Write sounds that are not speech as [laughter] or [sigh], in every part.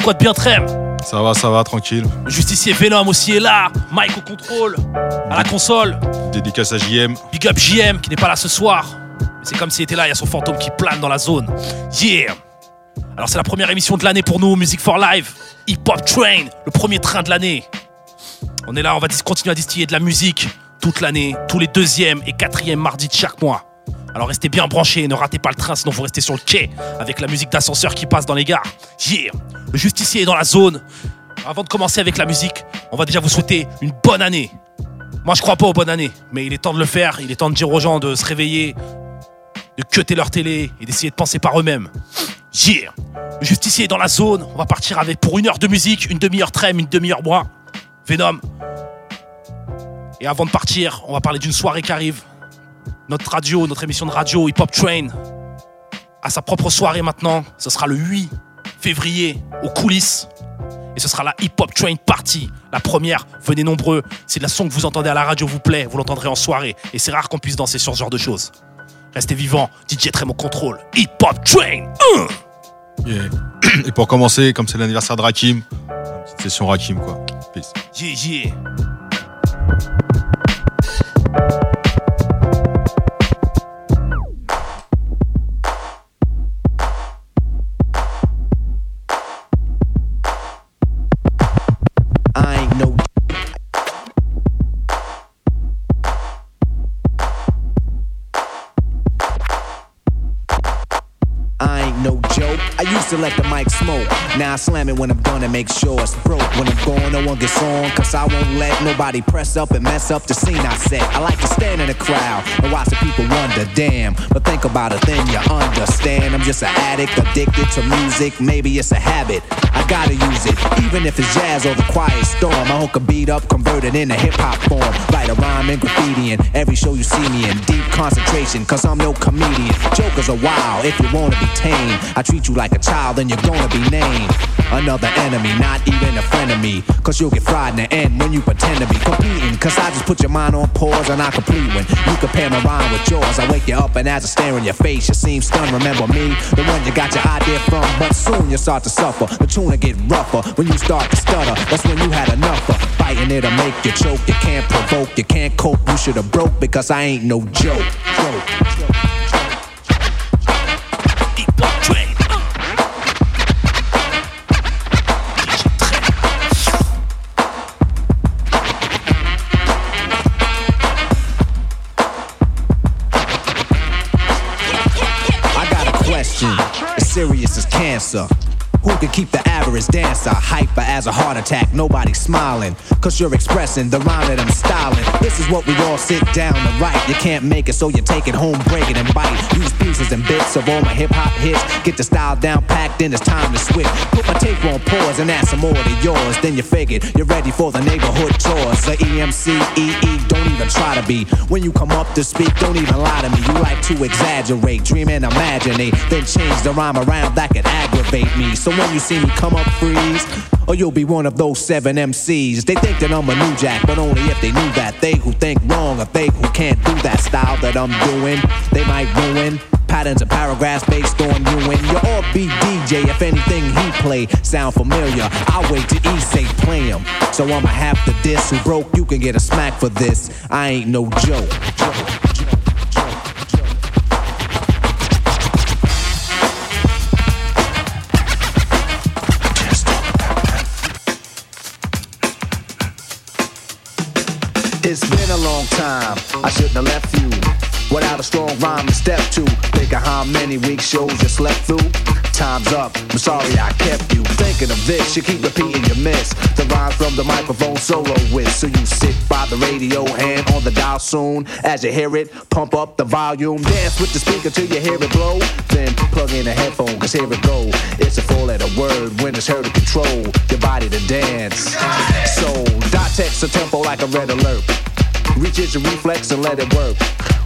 quoi de bien Trem Ça va, ça va, tranquille. Le justicier Venom aussi est là, Mike au contrôle, à la console. Dédicace à JM. Big up JM qui n'est pas là ce soir. Mais c'est comme s'il était là, il y a son fantôme qui plane dans la zone. Yeah Alors c'est la première émission de l'année pour nous, Music for Live, Hip Hop Train, le premier train de l'année. On est là, on va continuer à distiller de la musique toute l'année, tous les deuxièmes et quatrièmes mardis de chaque mois. Alors restez bien branchés, ne ratez pas le train, sinon vous restez sur le quai avec la musique d'ascenseur qui passe dans les gares. Yeah Le justicier est dans la zone. Avant de commencer avec la musique, on va déjà vous souhaiter une bonne année. Moi, je crois pas aux bonnes années, mais il est temps de le faire. Il est temps de dire aux gens de se réveiller, de cuter leur télé et d'essayer de penser par eux-mêmes. Yeah Le justicier est dans la zone. On va partir avec pour une heure de musique, une demi-heure trême, une demi-heure bois. Venom. Et avant de partir, on va parler d'une soirée qui arrive. Notre radio, notre émission de radio Hip Hop Train a sa propre soirée maintenant. Ce sera le 8 février aux coulisses. Et ce sera la Hip Hop Train Party. La première, venez nombreux. C'est de la son que vous entendez à la radio vous plaît. Vous l'entendrez en soirée. Et c'est rare qu'on puisse danser sur ce genre de choses. Restez vivants. DJ Trem au contrôle. Hip Hop Train. Yeah. [clears throat] Et pour commencer, comme c'est l'anniversaire de Rakim, une petite session Rakim, quoi. Peace. Yeah, yeah. Now I slam it when I'm done and make sure it's broke. When I'm gone, no one gets on. Cause I won't let nobody press up and mess up the scene I set. I like to stand in the crowd and watch the people wonder, damn. But think about it, then you understand. I'm just an addict, addicted to music. Maybe it's a habit. I gotta use it. Even if it's jazz or the quiet storm. I hook a beat up, convert it into hip hop form. Write a rhyme and graffiti in every show you see me in. Deep concentration, cause I'm no comedian. Jokers are wild if you wanna be tame. I treat you like a child, then you're gonna be named. Another enemy, not even a friend of me. Cause you'll get fried in the end when you pretend to be competing. Cause I just put your mind on pause and I complete when you compare my rhyme with yours. I wake you up and as I stare in your face, you seem stunned. Remember me, the one you got your idea from. But soon you start to suffer. The will get rougher when you start to stutter. That's when you had enough of fighting it'll make you choke. You can't provoke, you can't cope. You should have broke because I ain't no joke. joke. I got a question. As serious as cancer. Can keep the average dancer hyper as a heart attack? Nobody smiling. Cause you're expressing the rhyme that I'm styling. This is what we all sit down to write. You can't make it, so you take it home, break it and bite. Use pieces and bits of all my hip hop hits. Get the style down packed, then it's time to switch. Put my tape on pause and add some more to yours. Then you figured you're ready for the neighborhood chores. The EMCEE, don't even try to be. When you come up to speak, don't even lie to me. You like to exaggerate, dream and imaginate. Then change the rhyme around that could aggravate me. So when you see me come up, freeze. Or you'll be one of those seven MCs. They think that I'm a new jack, but only if they knew that. They who think wrong or they who can't do that style that I'm doing, they might ruin. Patterns and paragraphs based on you and your offbeat DJ. If anything he play sound familiar, I'll wait to he say play him. So I'ma have to diss who broke. You can get a smack for this. I ain't no joke. It's been a long time. I shouldn't have left you without a strong rhyme to step to. Think of how many week shows you slept through. Time's up. I'm sorry I kept you thinking of this. You keep repeating your miss. The rhyme from the microphone solo with. So you sit by the radio, hand on the dial soon. As you hear it, pump up the volume. Dance with the speaker till you hear it blow. Then plug in a headphone, cause here it go. It's a four letter word when it's heard to control your body to dance. So dot text a tempo like a red alert. Reach your reflex and let it work.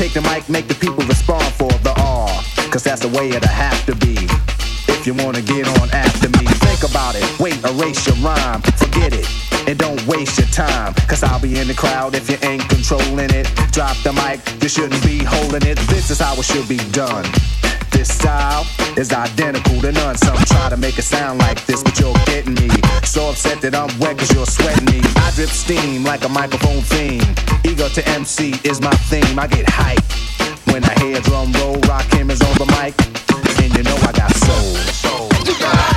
Take the mic, make the people respond for the R. Cause that's the way it'll have to be. If you wanna get on after me, think about it. Wait, erase your rhyme. Forget it. And don't waste your time. Cause I'll be in the crowd if you ain't controlling it. Drop the mic, you shouldn't be holding it. This is how it should be done. This style is identical to none. Some try to make it sound like this, but you're getting me. So upset that I'm wet cause you're sweating me. I drip steam like a microphone theme. Ego to MC is my theme. I get hype when I hear drum roll. Rakim is on the mic, and you know I got soul. soul.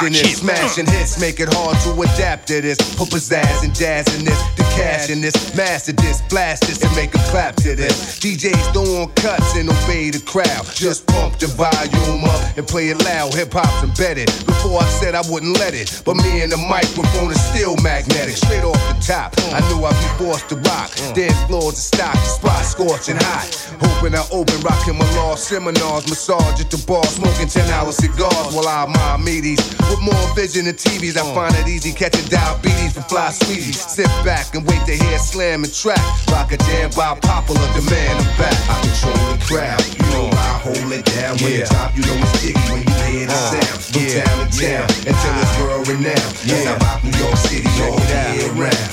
Style fashion. Rakim. It's smashing hits, make it hard to adapt to this. Put pizzazz and jazz in this, the cash in this, master this, blast this, and make a clap to this. DJs throw on cuts and obey the crowd. Just pump the volume up and play it loud. Hip hop's embedded. Before I said I wouldn't let it, but me and the microphone is still magnetic. Straight off the top, I knew I'd be forced to rock. Mm. Dance floors to stock, spot scorching hot. Hoping I open, rocking my law seminars, massage at the bar, smoking 10 hour cigars while I admire meaties. With more vision than TVs, I find it easy catching diabetes from fly sweeties. Sit back and wait to hear slam and track. Rock a jam by popular demand. I'm back. I control the crowd. You know I hold it down. When the top,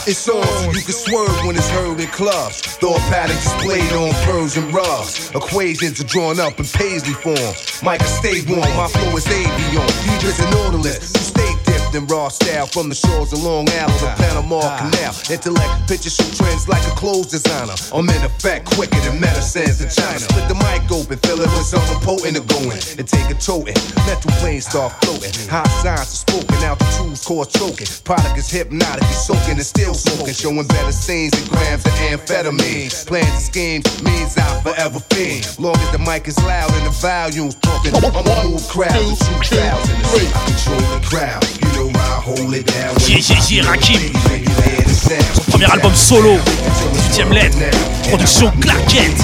It's on so you can swerve when it's heard in clubs. Thought patterns displayed on Persian rugs. Equations are drawn up in paisley form. Mike stay warm, my flow is avion. And. You stay dipped in raw style from the shores of Long Island to Panama ah. Canal. Intellect pictures show trends like a clothes designer. I'm in effect quicker than medicines in China. Split the mic open, fill it with something potent to go in. And take a toting. Metal planes start floating. High science is spoken, altitudes cause choking. Product is hypnotic, you soaking and still smoking. Showing better scenes than grams of amphetamine. Plans and schemes means I'll forever fiend. Long as the mic is loud and the volume's pumping. I'm a move crowd of 2000. I control the crowd. You know Yeah, yeah, yeah, Rakim. Son Premier album solo, 18ème lettre, production claquette.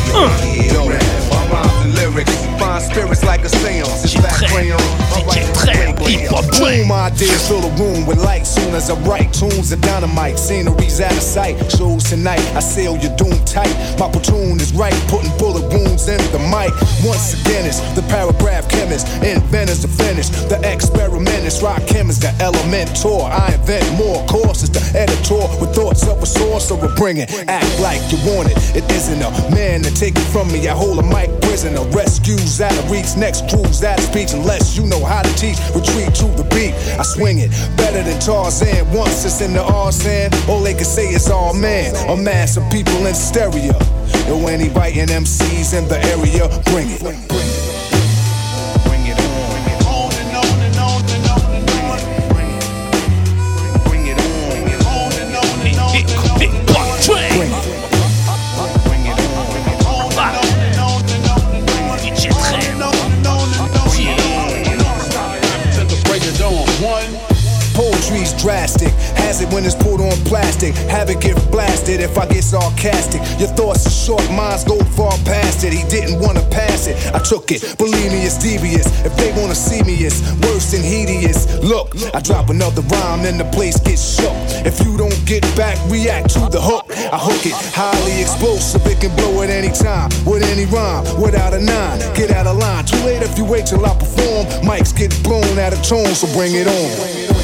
Hein. J'ai très, DJ très, hip-hop train. Boom, my ideas fill the room with light. Soon as I write tunes of dynamite, sceneries out of sight. Shows tonight, I seal your doom tight. My platoon is right, putting bullet wounds in the mic. Once again, it's the paragraph chemist, inventors the finish. The experimentist, rock him is the elementor. I invent more courses, the editor with thoughts of a sorcerer bringing. Act like you want it. It isn't a man to take it from me. I hold a mic prisoner, rescues out of reach, next cruise out of speech unless you know how to teach. Retreat to the beat, I swing it better than Tarzan. Once it's in the arson, all they can say is all man. A mass of people in stereo. When he writing MCs in the area, bring it. Plastic. Have it get blasted if I get sarcastic. Your thoughts are short, minds go far past it. He didn't wanna pass it. I took it. Believe me, it's devious. If they wanna see me, it's worse than hideous. Look, I drop another rhyme and the place gets shook. If you don't get back, react to the hook. I hook it. Highly explosive, it can blow at any time. With any rhyme, without a nine. Get out of line. Too late if you wait till I perform. Mics get blown out of tone, so bring it on.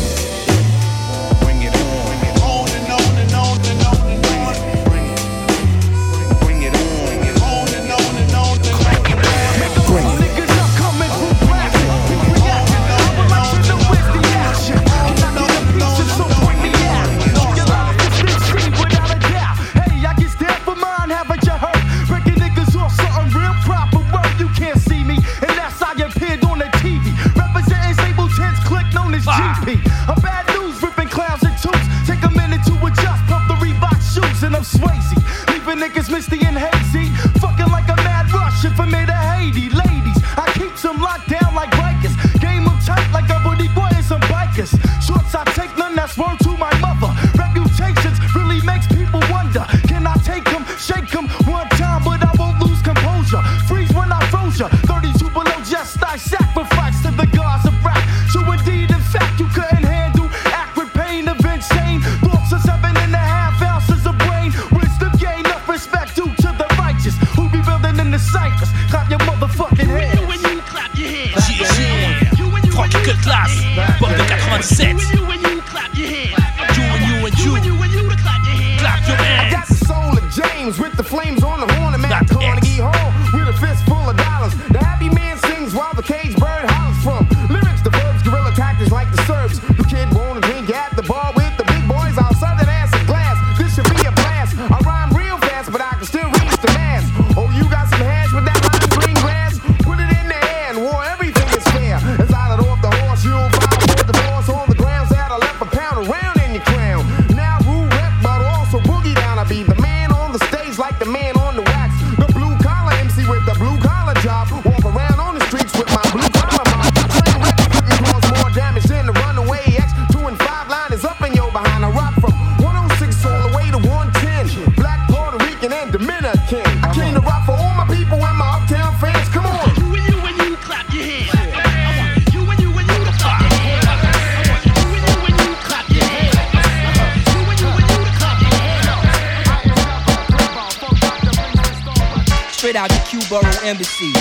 Embassy.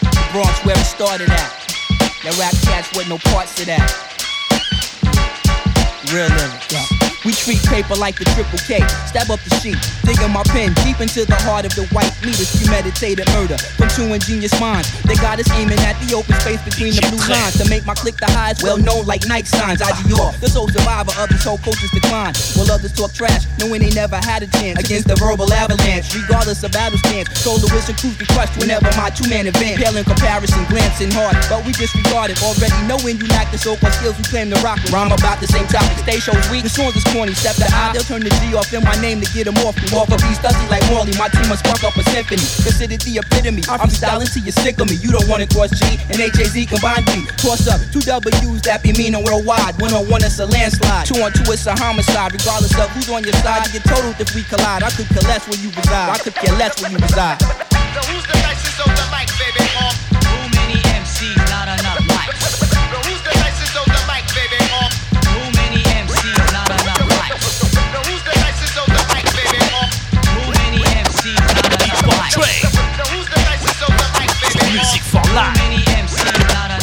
The Bronx where it started at. That rap cats with no parts of that. Real lyrics. We treat paper like the triple K. Stab up the sheet, digging my pen deep into the heart of the white meat. premeditated murder from two ingenious minds. They got us aiming at the open space between the blue lines to make my click the highest, well known like night signs. I IGR, the sole survivor of this whole culture's decline. While others talk trash, knowing they never had a chance against the verbal avalanche. Regardless of battle stance, Lewis and crews be crushed whenever my two man advance. Pale in comparison, glancing hard, but we disregard it. Already knowing you lack the so-called skills we claim to rock. Rhyme about the same topic, stay shows weak. The songs is corny, step the I, they'll turn the G off in my name to get them off. me. Walk up these dusty like Morley, my team must spark up a symphony. Considered the epitome. I'm styling till you're sick of me. You don't want to cross G and HAZ combined B. Toss up two W's that be meaning worldwide. One on one, it's a landslide. Two on two, it's a homicide. Regardless of who's on your side, you get totaled if we collide. I could care less where you reside. I could care less where you reside. So who's the nicest on the mic, baby? Too many MCs, not enough mics. Uh, music for life. many MCs, not.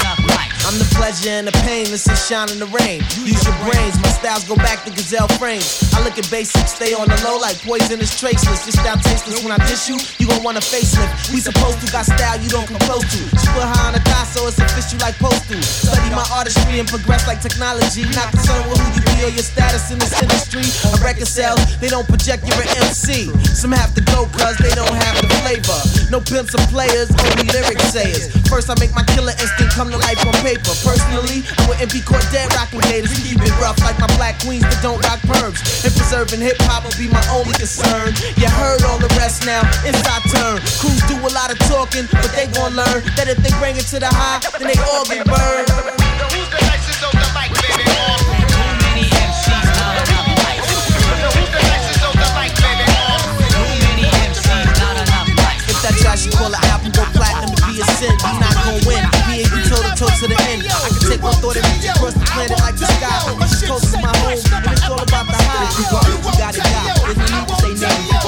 I'm the pleasure and the pain, listen, shine in the rain. Use your brains, my styles go back to gazelle frames. I look at basics, stay on the low like poisonous traceless. This style tasteless when I dish you, you gon' want a facelift. We supposed to got style you don't come close to. She put high on the thigh so it's official like postal. Study my artistry and progress like technology. Not concerned with who you be your status in this industry. A record sales, they don't project you're an MC. Some have to go cause they don't have the flavor. No pimps or players, only lyric sayers. First I make my killer instinct come to life on paper. Personally, I wouldn't be caught dead rocking gators. We keep it rough like my black queens that don't rock perms. And preserving hip hop will be my only concern. You heard all the rest now, it's our turn. Crews do a lot of talking, but they gon' learn that if they bring it to the high, then they all get burned. Trash you call an album go platinum to be a sin, you not gon' win. We ain't be toe to toe to the end. I can take one thought and reach across the planet like the sky. East Coast is my home, and it's all about the high. Regardless, you gotta die. There's no need to say names.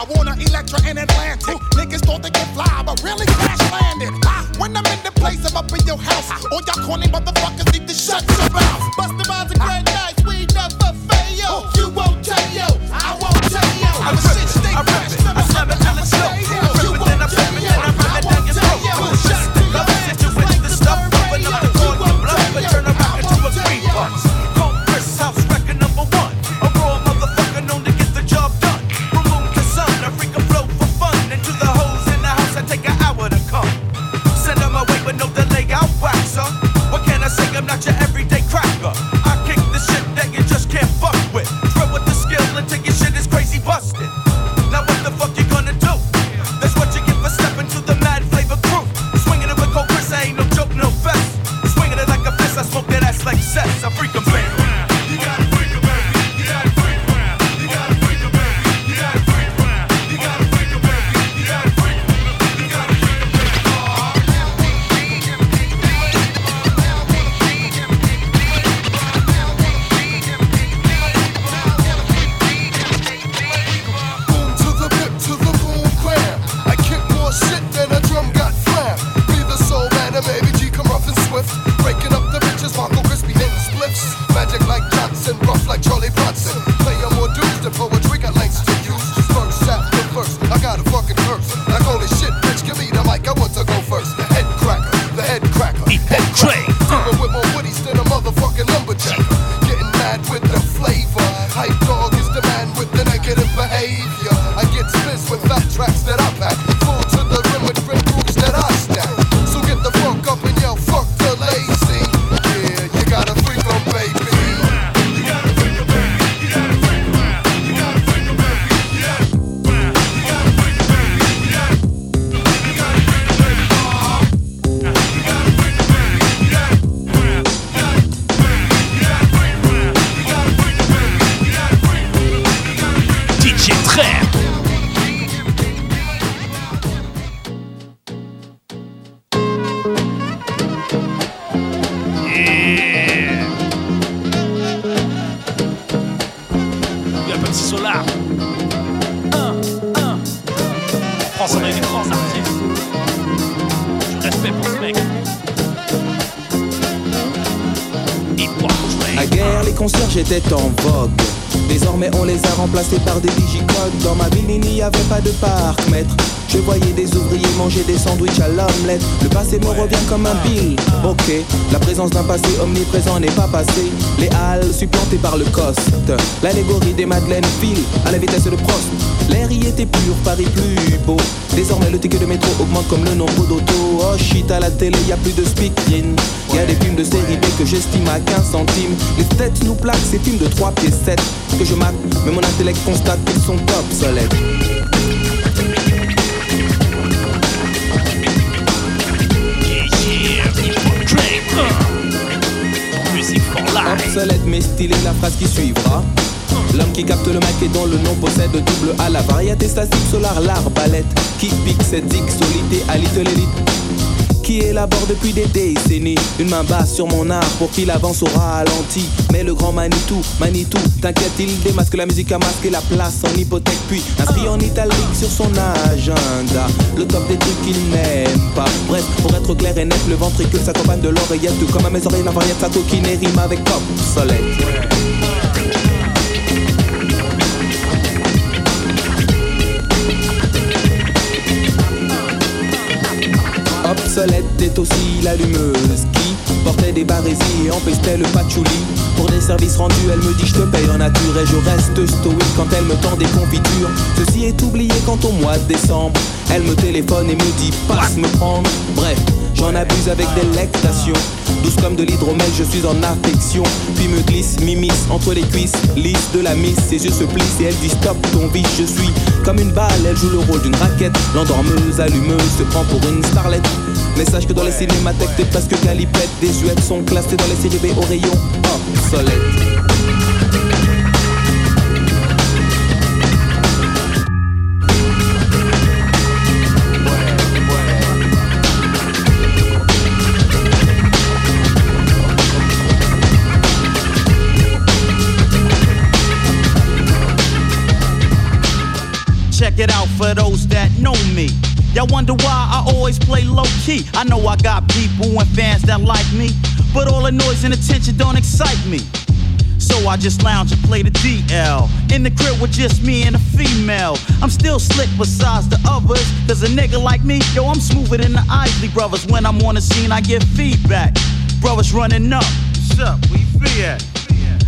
I wanna Elektra, in Atlantic. Niggas thought they could fly, but really crash landed. Ah, when I'm in the place, I'm up in your house. All y'all corny motherfuckers sandwich à l'omelette. Le passé me revient comme un ah. bill. Ok, la présence d'un passé omniprésent n'est pas passé. Les halles supplantées par le coste. L'allégorie des Madeleines file à la vitesse de Prost. L'air y était pur, Paris plus beau. Désormais, le ticket de métro augmente comme le nombre d'auto. Oh shit, à la télé, y a plus de speaking. Y a des films de série B que j'estime à 15 centimes. Les têtes nous plaquent, ces films de 3 pieds 7 que je marque, mais mon intellect constate qu'ils sont obsolètes. Obsolète mais stylée la phrase qui suivra. L'homme qui capte le mic et dont le nom possède double à la variété statique solar, l'arbalète qui pique cette dick solide et alite l'élite qui élabore depuis des décennies. Une main basse sur mon art pour qu'il avance au ralenti. Mais le grand Manitou, Manitou, t'inquiète, il démasque la musique à masquer la place en hypothèque. Puis inscrit en italique sur son agenda. Le top des trucs qu'il n'aime pas. Bref, pour être clair et net, le ventricule s'accompagne de l'oreillette. Comme à mes oreilles, la variette, sa coquine rime avec obsolète. Était aussi l'allumeuse qui portait des barésies et empestait le patchouli. Pour des services rendus, elle me dit je te paye en nature et je reste stoïque quand elle me tend des confitures. Ceci est oublié quand au mois de décembre, elle me téléphone et me dit passe me prendre. Bref, j'en abuse avec délectation. Douce comme de l'hydromel, je suis en affection. Puis me glisse, m'immisce entre les cuisses, lisse de la miss. Ses yeux se plissent et elle dit stop ton vice. Je suis comme une balle, elle joue le rôle d'une raquette. L'endormeuse, allumeuse, se prend pour une starlette. Mais sache que dans les cinémathèques, t'es presque galipette. Des huettes sont classées dans les séries B au rayon obsolète. Check it out for those that know me. Y'all wonder why I always play low key. I know I got people and fans that like me, but all the noise and attention don't excite me. So I just lounge and play the DL. In the crib with just me and a female. I'm still slick besides the others. Cause a nigga like me, yo, I'm smoother than the Isley brothers. When I'm on the scene, I get feedback. Brothers running up. What's up? Where you at?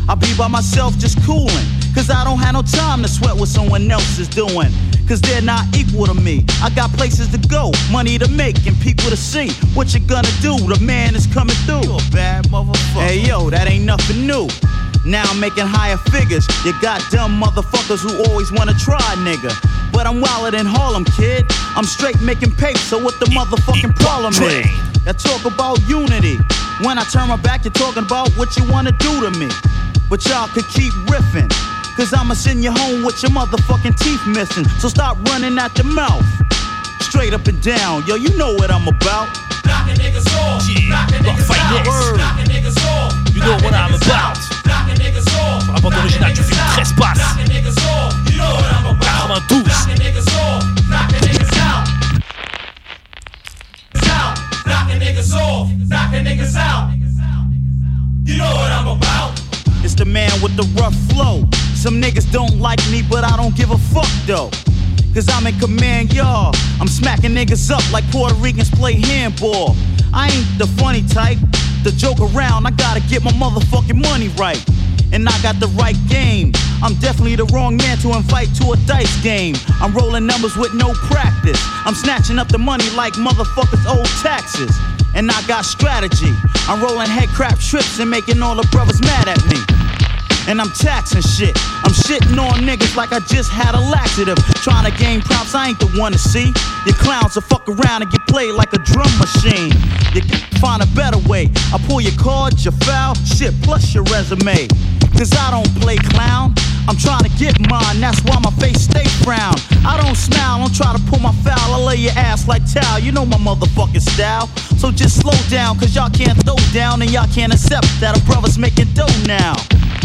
I be by myself just cooling. Cause I don't have no time to sweat what someone else is doing. Cause they're not equal to me. I got places to go, money to make, and people to see. What you gonna do? The man is coming through. You a bad motherfucker. Hey yo, that ain't nothing new. Now I'm making higher figures. You got dumb motherfuckers who always wanna try, nigga. But I'm wilder than Harlem, kid. I'm straight making paper, so what the motherfucking problem is? I talk about unity. When I turn my back, you're talking about what you wanna do to me. But y'all could keep riffing. Cause I'ma send you home with your motherfucking teeth missing. So stop running out your mouth. Straight up and down, yo, you know what I'm about. Knocking niggas off. Yeah, rock finesse. Knocking niggas off. You know what I'm about. Knocking niggas off. Bande originale du film 13 passes. Knocking niggas off. You know what I'm about. 92. Knocking niggas off. Knocking niggas out. Out. Knocking niggas off. Knocking niggas out. You know what I'm about. It's the man with the rough flow. Some niggas don't like me, but I don't give a fuck though. Cause I'm in command, y'all. I'm smacking niggas up like Puerto Ricans play handball. I ain't the funny type, the joke around. I gotta get my motherfucking money right. And I got the right game. I'm definitely the wrong man to invite to a dice game. I'm rolling numbers with no practice. I'm snatching up the money like motherfuckers owe taxes. And I got strategy. I'm rolling head crap trips and making all the brothers mad at me and I'm taxing shit. I'm shitting on niggas like I just had a laxative. Trying to gain props, I ain't the one to see. Your clowns will fuck around and get played like a drum machine. You can find a better way. I pull your cards, your foul, shit, plus your resume. Cause I don't play clown. I'm trying to get mine, that's why my face stay brown. I don't smile, don't try to pull my foul. I lay your ass like towel, you know my motherfucking style. So just slow down, cause y'all can't throw down and y'all can't accept that a brother's making dough now.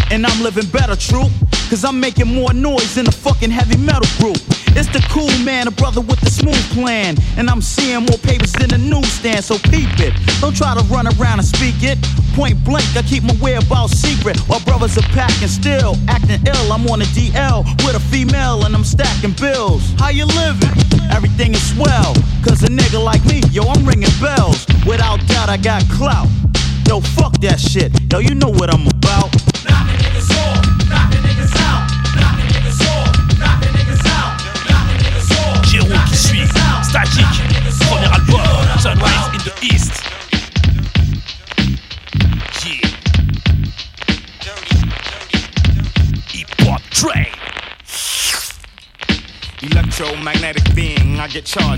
And I'm living better, true. Cause I'm making more noise than a fucking heavy metal group. It's the cool man, a brother with the smooth plan. And I'm seeing more papers than the newsstand, so peep it. Don't try to run around and speak it. Point blank, I keep my whereabouts secret. While brothers are packing still, acting ill. I'm on a DL with a female and I'm stacking bills. How you living? Everything is swell. Cause a nigga like me, yo, I'm ringing bells. Without doubt, I got clout. Yo, fuck that shit. Yo, you know what I'm about.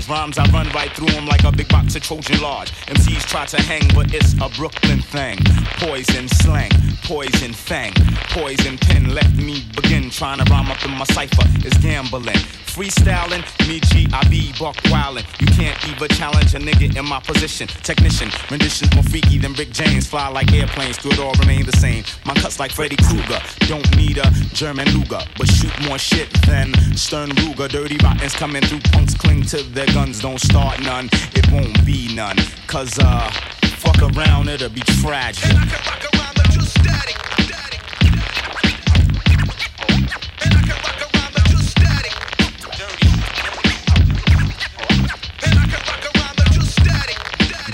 Rhymes, I run right through them like a big box of Trojan large. MCs try to hang, but it's a Brooklyn thing. Poison slang, poison fang, poison pen left me begin. Trying to rhyme up in my cipher It's gambling. Freestyling, me G, I be buck wildin'. You can't even challenge a nigga in my position. Technician, renditions more freaky than Rick James. Fly like airplanes, could all remain the same. My cuts like Freddy Krueger. Don't need a German Luger, but shoot more shit than Sturm Ruger. Dirty rottens coming through, punks cling to their guns. Don't start none, it won't be none. Cause, uh, fuck around, it'll be tragic.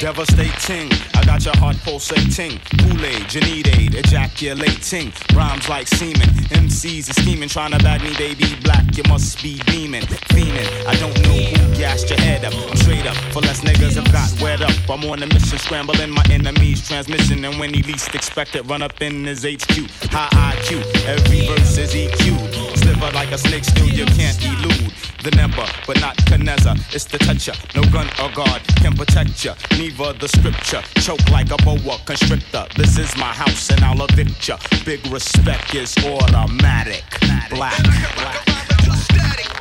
Devastating. I got your heart pulsating. Kool-Aid, you need aid, ejaculating. Rhymes like semen. MCs are scheming, trying to bag me, baby black. You must be beaming, fiending. I don't know who gassed your head up. I'm straight up, for less niggas have got wet up. I'm on a mission, scrambling my enemy's transmission. And when he least expect it, run up in his HQ. High IQ, every verse is EQ. Like a snake, still you can't elude. The number, but not Caneza. It's the toucher. No gun or guard can protect ya. Neither the scripture. Choke like a boa constrictor. This is my house and I'll evict ya. Big respect is automatic. Black. Black. Catch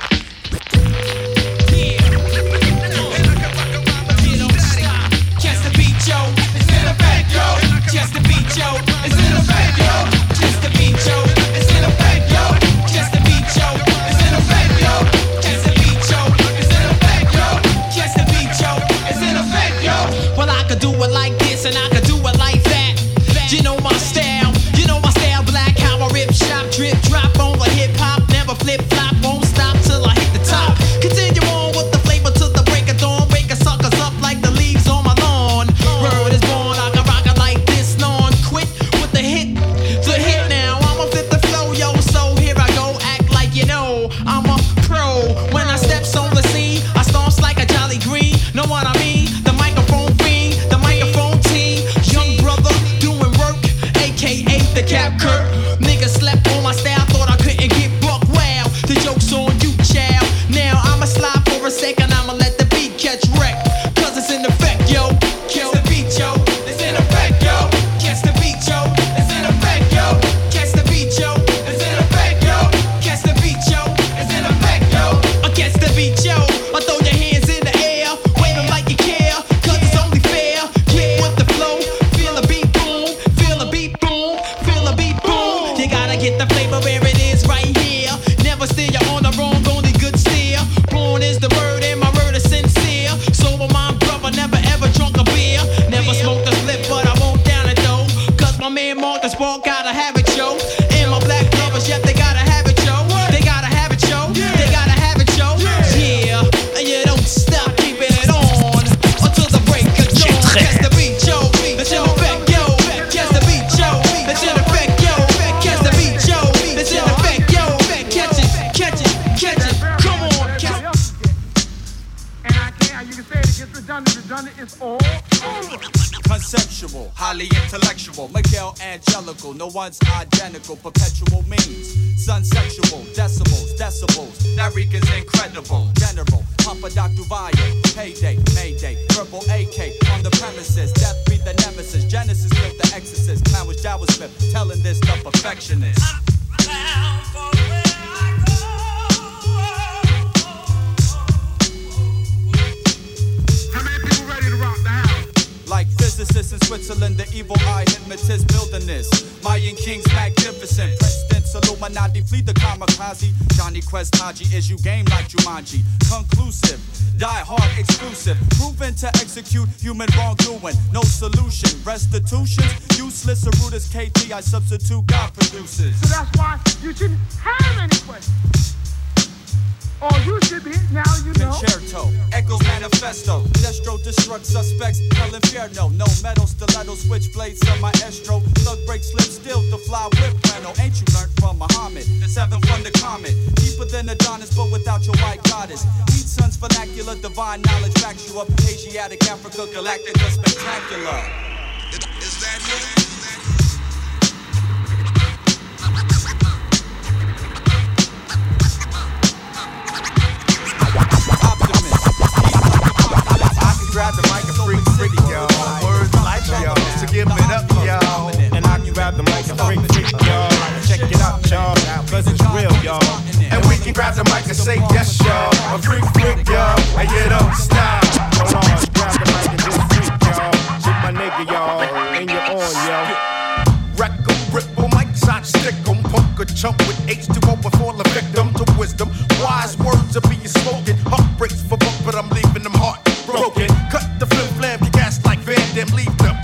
Highly intellectual, Miguel Angelical, no one's identical, perpetual means. Sun sexual, decibels, that Rican's incredible. General, Papa Dr. Vaya, payday, mayday, purple AK on the premises, death be the nemesis, Genesis with the exorcist, clown was Jawa Smith, telling this the perfectionist. Like physicists in Switzerland, the evil eye hypnotist building this. Mayan kings magnificent. Presidents Illuminati flee the kamikaze. Johnny Quest Haji is you game like Jumanji. Conclusive, die hard exclusive. Proven to execute human wrongdoing. No solution. Restitution, useless. Aruta's KT, I substitute God produces. So that's why you shouldn't have any questions. Or you should be, now you know. Concerto, Echoes Manifesto, Destro destruct suspects, Hell Inferno, no metal, stiletto, switchblades on my estro, thug break, slip, still to fly whip Reno. Ain't you learned from Muhammad? The Seven from the comet, deeper than Adonis, but without your white goddess. Eat sons vernacular, divine knowledge backs you up. Asiatic, Africa, Galactica, spectacular. Words like y'all, so give it up y'all. And I can grab the mic and freak y'all. Check it out y'all, it's real y'all. And we can grab the mic and say yes y'all. A freak freak y'all, and you don't stop. Hold on, grab the mic and freak y'all. Shit my nigga y'all, and you're on y'all. Wreck 'em, rip 'em, mic shot, stick 'em, a chump with H2O before the victim to. Wise words are being spoken, heartbreaks for both, but I'm leaving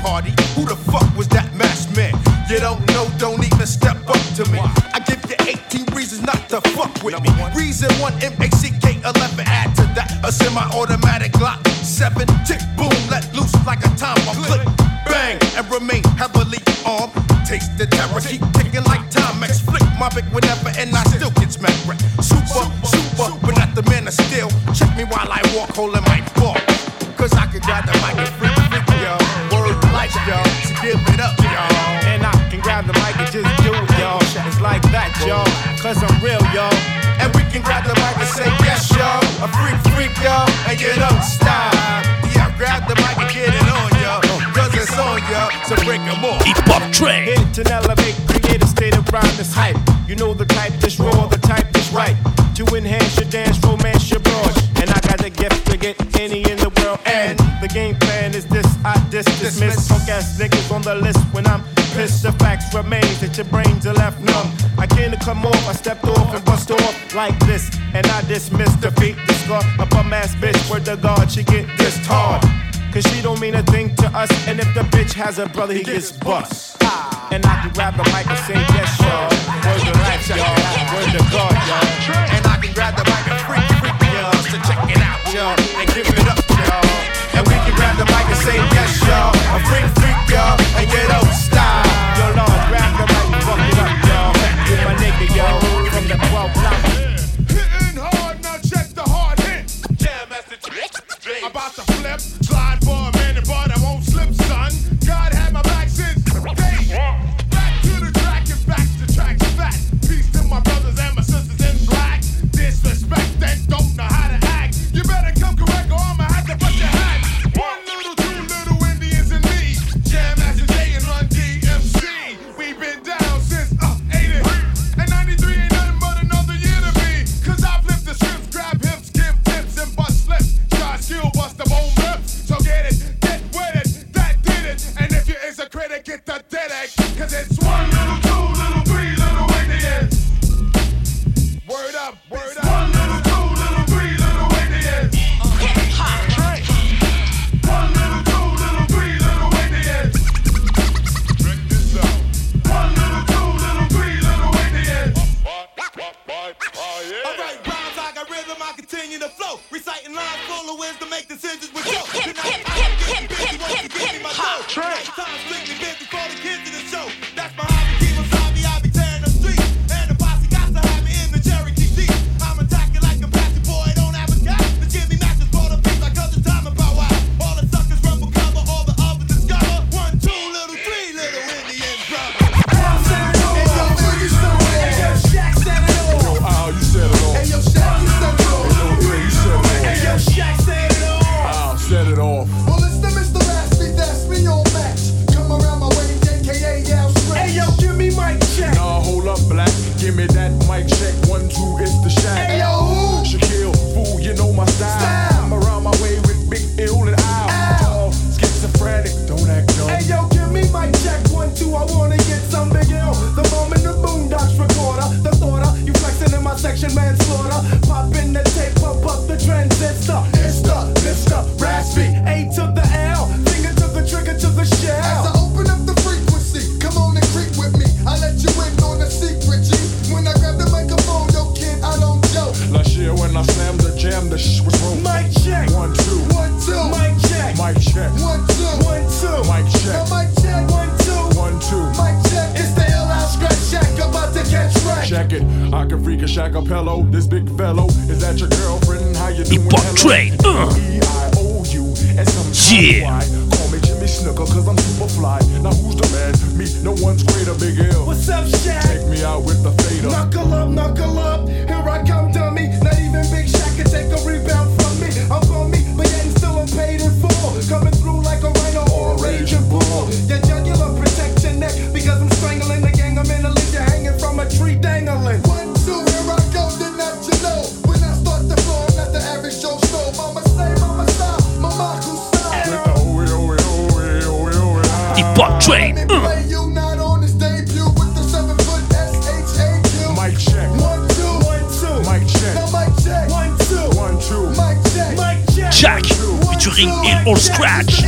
party. Who the fuck was that masked man? You don't know, don't even step up to me. I give you 18 reasons not to fuck with me. Reason one, M-A-C-K 11, add to that. A semi-automatic Glock 7, tick bitch has a brother, he gets bust. And I can grab the mic and say, yes, y'all. Word the life, y'all. Word the God, y'all. like a pillow. This big fellow is that your girlfriend? How you doing? Trade. Uh. And yeah. Call me Jimmy Snuka, cause I'm super fly. Now who's the man? Me, no one's greater, Big L. What's up, Shaq? Take me out with the fader. Knuckle up, knuckle up. or scratch.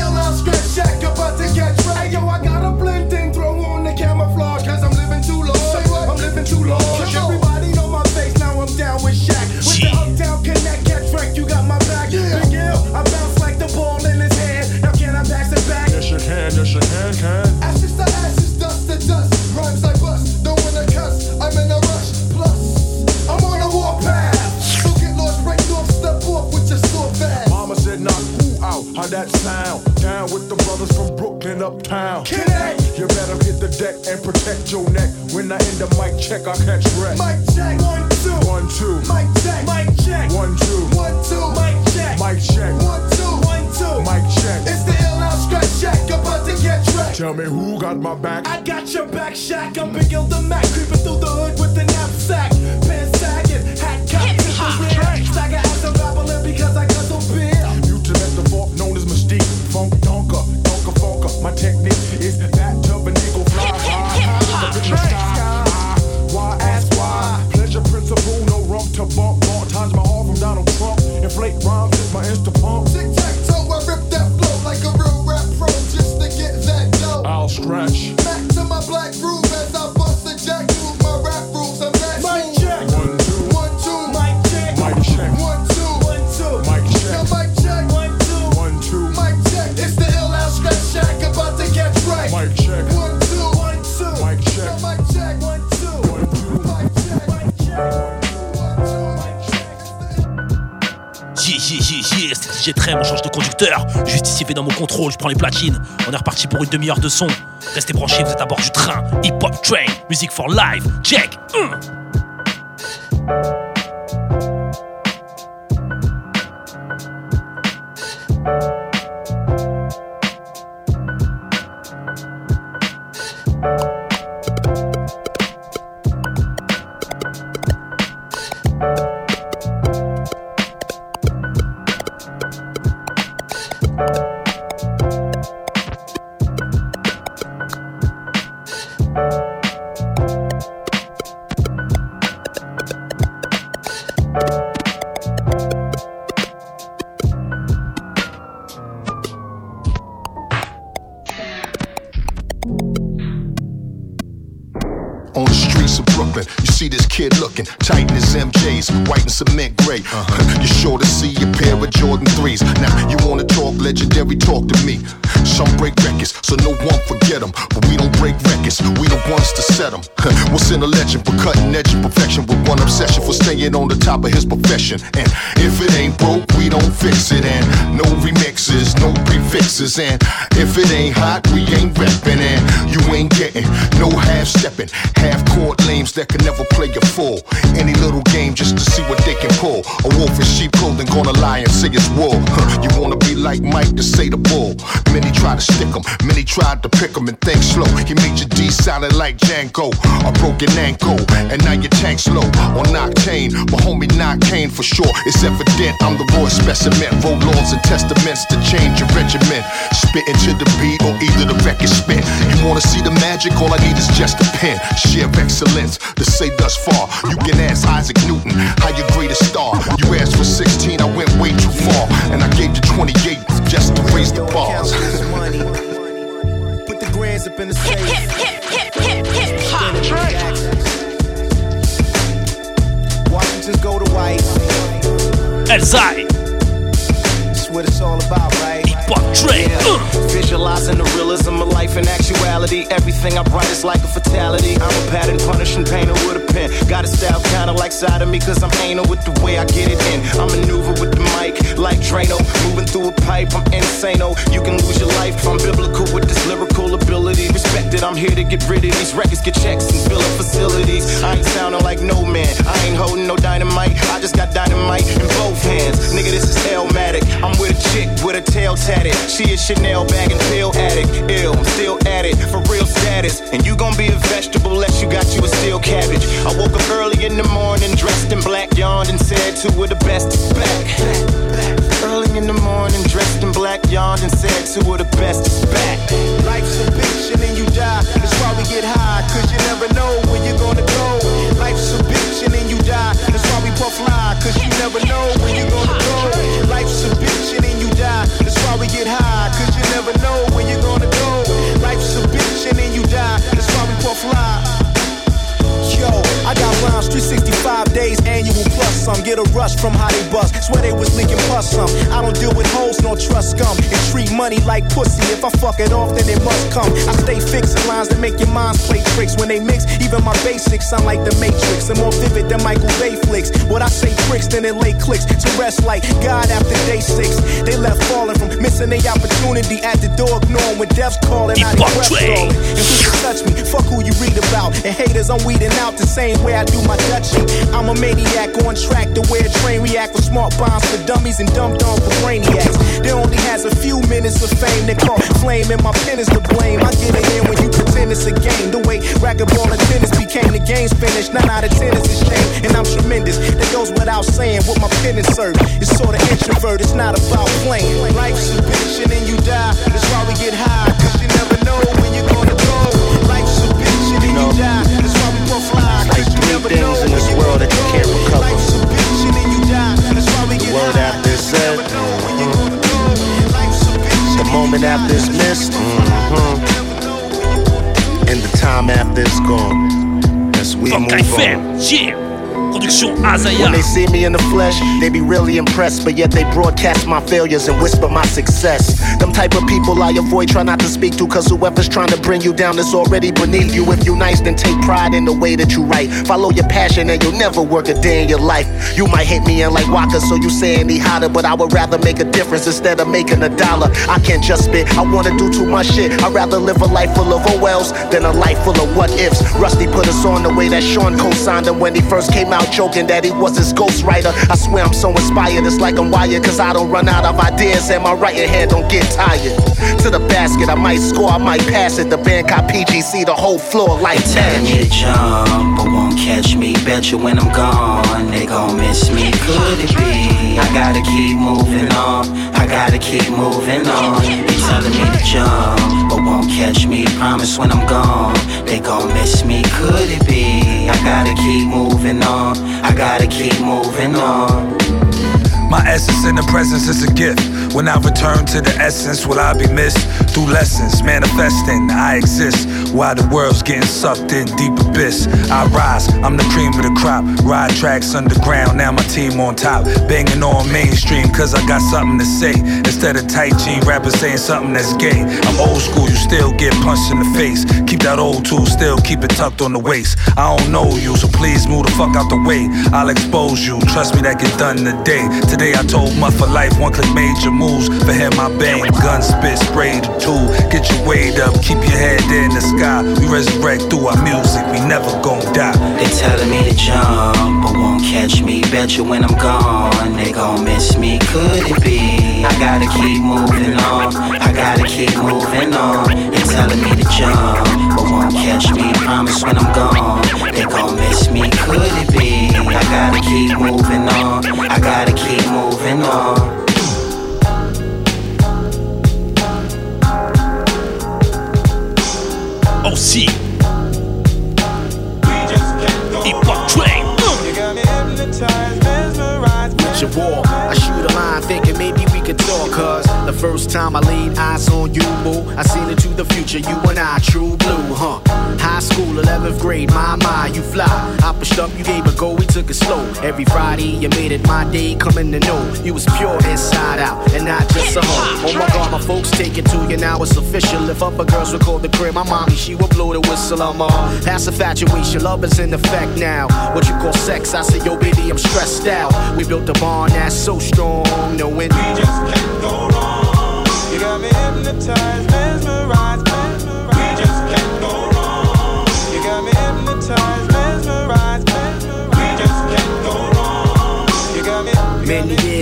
The brothers from Brooklyn uptown. You better hit the deck and protect your neck. When I end the mic check, I catch wreck. Mic check. One, two. One, two. Mic check. Mic check. One, two. One, two. Mic check. Mic check. One, two. One, two. Mic check. It's the ill out stretch check. About to get wrecked. Tell me who got my back. I got your back, Shack. I'm Big L the Mac, creeping through the hood with the knapsack. Pants sagging, hat cocked to the rear. Stagger as I'm babbling because I dans mon contrôle, je prends les platines. On est reparti pour une demi-heure de son. Restez branchés, vous êtes à bord du train. Hip Hop Train, musique for live, check. Hum. And if it ain't broke, we don't fix it. And no remixes, no prefixes. And if it ain't hot, we ain't reppin'. And you ain't getting no half stepping. Half court lames that can never play a full. Any little game just to see what they can pull. A wolf in sheep clothing gonna lie and say it's wool. Huh, You wanna be like Mike to say the bull. Many try to stick him, many tried to pick him and think slow. He made your D sounding like Django. A broken ankle, and now your tank's low. On Octane, my homie Knock Kane for sure. It's evident I'm the raw specimen. Roll laws and testaments to change your regiment. Spitting to the beat or either the record spin. You wanna see the magic? All I need is just a pen. Sheer excellence to say thus far. You can ask Isaac Newton how your greatest star. You asked for 16, I went way too far. And I gave you 28 just to raise the bars. [laughs] Put the grands up in the safe. Washington's go to white. Elzai, That's what it's all about, right? Hop Train. Uh. Visualizing the realism of life and actuality. Everything I write is like a fatality. I'm a pattern punishing painter with a pen. Got a style kinda like side of me, cause I'm anal with the way I get it in. I maneuver with the mic like Drano. Moving through a pipe, I'm insane. Oh, you can lose your life. I'm biblical with this lyrical ability. Respect it, I'm here to get rid of these records, get checks and fill up facilities. I ain't sounding like no man. I ain't holding no dynamite. I just got dynamite in both hands. Nigga, this is Illmatic. I'm with a chick with a tail. tail tatted. She is Chanel bag and pill addict. Ill, I'm still at it for real status. And you gon' be a vegetable unless you got you a steel cabbage. I woke up early in the morning, dressed in black, yawned and said two of the best is back. Early in the morning, dressed in black, yawned and said two of the best is back. Life's a bitch and then you die. That's why we get high, cause you never know where you're gonna go. Life's a bitch and then you die. Fly, cause you never know where you're gonna go. Life's a bitch and then you die. That's why we get high, cause you never know where you're gonna go. Life's a bitch and then you die. That's why we puff fly. Yo, I got rhymes plus 365 days annual plus some. Get a rush from how they bust. Swear they was leaking plus some. I don't deal with hoes nor trust scum. And treat money like pussy. If I fuck it off, then it must come. I stay fixing lines that make your minds play tricks. When they mix, even my basics sound like the Matrix. And more vivid than Michael Bay flicks. What I say tricks, then it lay clicks. To rest like God after day six. They left falling from missing the opportunity at the door, ignoring when death's calling. I breath train. stalling. And who can touch me? Fuck who you read about. And haters, I'm weeding out the same way I do my Dutchie. I'm a maniac on track to where a train react with smart bombs for dummies and dumb dumb for brainiacs. There only has a few minutes of fame that caught flame, and my pen is to blame. I get it in when you pretend it's a game. The way racquetball and tennis became the game's finished. Nine out of ten is a shame, and I'm tremendous. That goes without saying. What my pen is served. It's sort of introvert. It's not about playing. Life's a bitch, and then you die. That's why we get high, cause you never know when you're gonna go. Life's a bitch, and then you die. That's why we gon' fly, cause you never things in this world that you can't recover. Life's and you die. That's why we The word after it's said. mhm. The moment after it's missed. mhm. And the time after it's gone. As we Fuck move on. yeah. When they see me in the flesh, they be really impressed, but yet they broadcast my failures and whisper my success. Type of people I avoid, try not to speak to, cause whoever's trying to bring you down is already beneath you. If you nice, then take pride in the way that you write. Follow your passion and you'll never work a day in your life. You might hate me and like Waka, so you saying me hotter, but I would rather make a difference instead of making a dollar. I can't just spit, I wanna do too much shit. I'd rather live a life full of OLs than a life full of what ifs. Rusty put us on the way that Sean co-signed him when he first came out joking that he was his ghostwriter. I swear I'm so inspired, it's like I'm wired, cause I don't run out of ideas and my writing hand don't get tired. To the basket, I might score, I might pass it. The band caught PGC, the whole floor like Telling me to jump, but won't catch me. Bet you when I'm gone, they gon' miss me. Could it be? I gotta keep moving on. I gotta keep moving on. They telling me to jump, but won't catch me. Promise when I'm gone, they gon' miss me. Could it be? I gotta keep moving on. I gotta keep moving on. My essence in the presence is a gift. When I return to the essence, will I be missed? Through lessons, manifesting, I exist. While the world's getting sucked in deep abyss, I rise, I'm the cream of the crop. Ride tracks underground, now my team on top. Banging on mainstream, cause I got something to say. Instead of tight jean rappers saying something that's gay. I'm old school, you still get punched in the face. Keep that old tool, still keep it tucked on the waist. I don't know you, so please move the fuck out the way. I'll expose you, trust me, that get done today. Today I told Mutt for life, one click major moves. For him, I bang, gun spit, spray the tool. Get your weight up, keep your head in the sky. We resurrect through our music, we never gon' die. They telling me to jump, but won't catch me. Bet you when I'm gone, they gon' miss me. Could it be? I gotta keep moving on. I gotta keep moving on. They telling me to jump, but won't catch me. Promise when I'm gone, they gon' miss me. Could it be? I gotta keep moving on. I gotta keep moving on. Aussi. Hip Hop Train. With your war, the first time I laid eyes on you, boo, I seen into the future, you and I, true blue, huh? High school, 11th grade, my, my, you fly. I pushed up, you gave a go, we took it slow. Every Friday, you made it my day, coming to know you was pure inside out and not just a hoe. Oh my god, my folks take it to you now, it's official. If upper girls record the crib, my mommy, she would blow the whistle. I'm all past infatuation, love is in effect now. What you call sex, I say, yo, baby, I'm stressed out. We built a bond that's so strong, knowing we just can't go wrong. You got me hypnotized, mesmerized.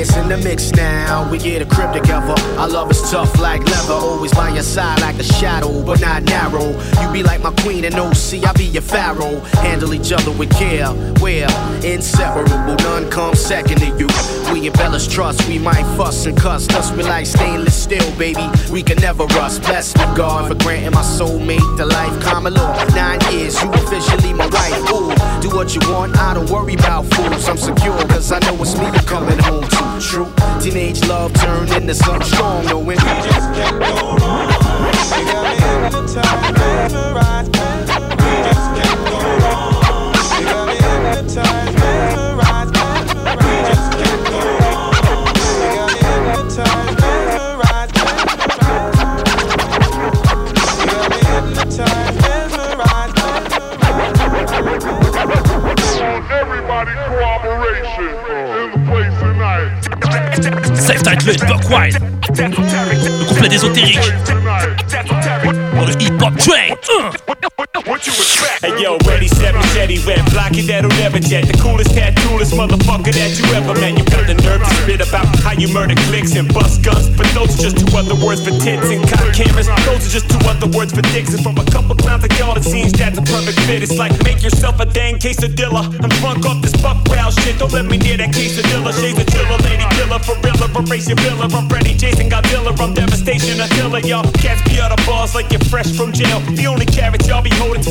Years in the mix now, we get a crib together. Our love is tough like leather, always by your side like a shadow, but not narrow. You be like my queen in OC, I be your pharaoh. Handle each other with care, we're inseparable. None comes second to you. We embellish trust, we might fuss and cuss. Thus we like stainless steel, baby. We can never rust. Bless me, God, for granting my soulmate the life. Common law, nine years, you officially my wife. Ooh, do what you want, I don't worry about fools. I'm secure, cause I know it's me you're coming home to true. Teenage love turned into something strong, knowing you We just can't go wrong. She got me hypnotized, mesmerized, mesmerized. We just can't go wrong. She got me hypnotized, mesmerized, mesmerized. She got hypnotized, mesmerized, mesmerized. everybody cooperation. Celph Titled, Buck Wild. Le couplet d'ésotérique. Dans le hip-hop train. Uh. Hey yo, ready, set, machete, red block it, that'll never jet. The coolest tattooist motherfucker that you ever met. You got the nerve to spit about how you murder clicks and bust guns. But those are just two other words for tits and cock cameras. Those are just two other words for dicks. And from a couple clowns like y'all, it seems that's a perfect fit. It's like make yourself a dang quesadilla. I'm drunk off this buck brown shit. Don't let me near that quesadilla. Shades of chiller, lady killer, for realer. Erase your pillar. I'm Freddy, Jason Godzilla. I'm devastation, Attila. Y'all cats be out of balls like you're fresh from jail. The only carrot y'all be holding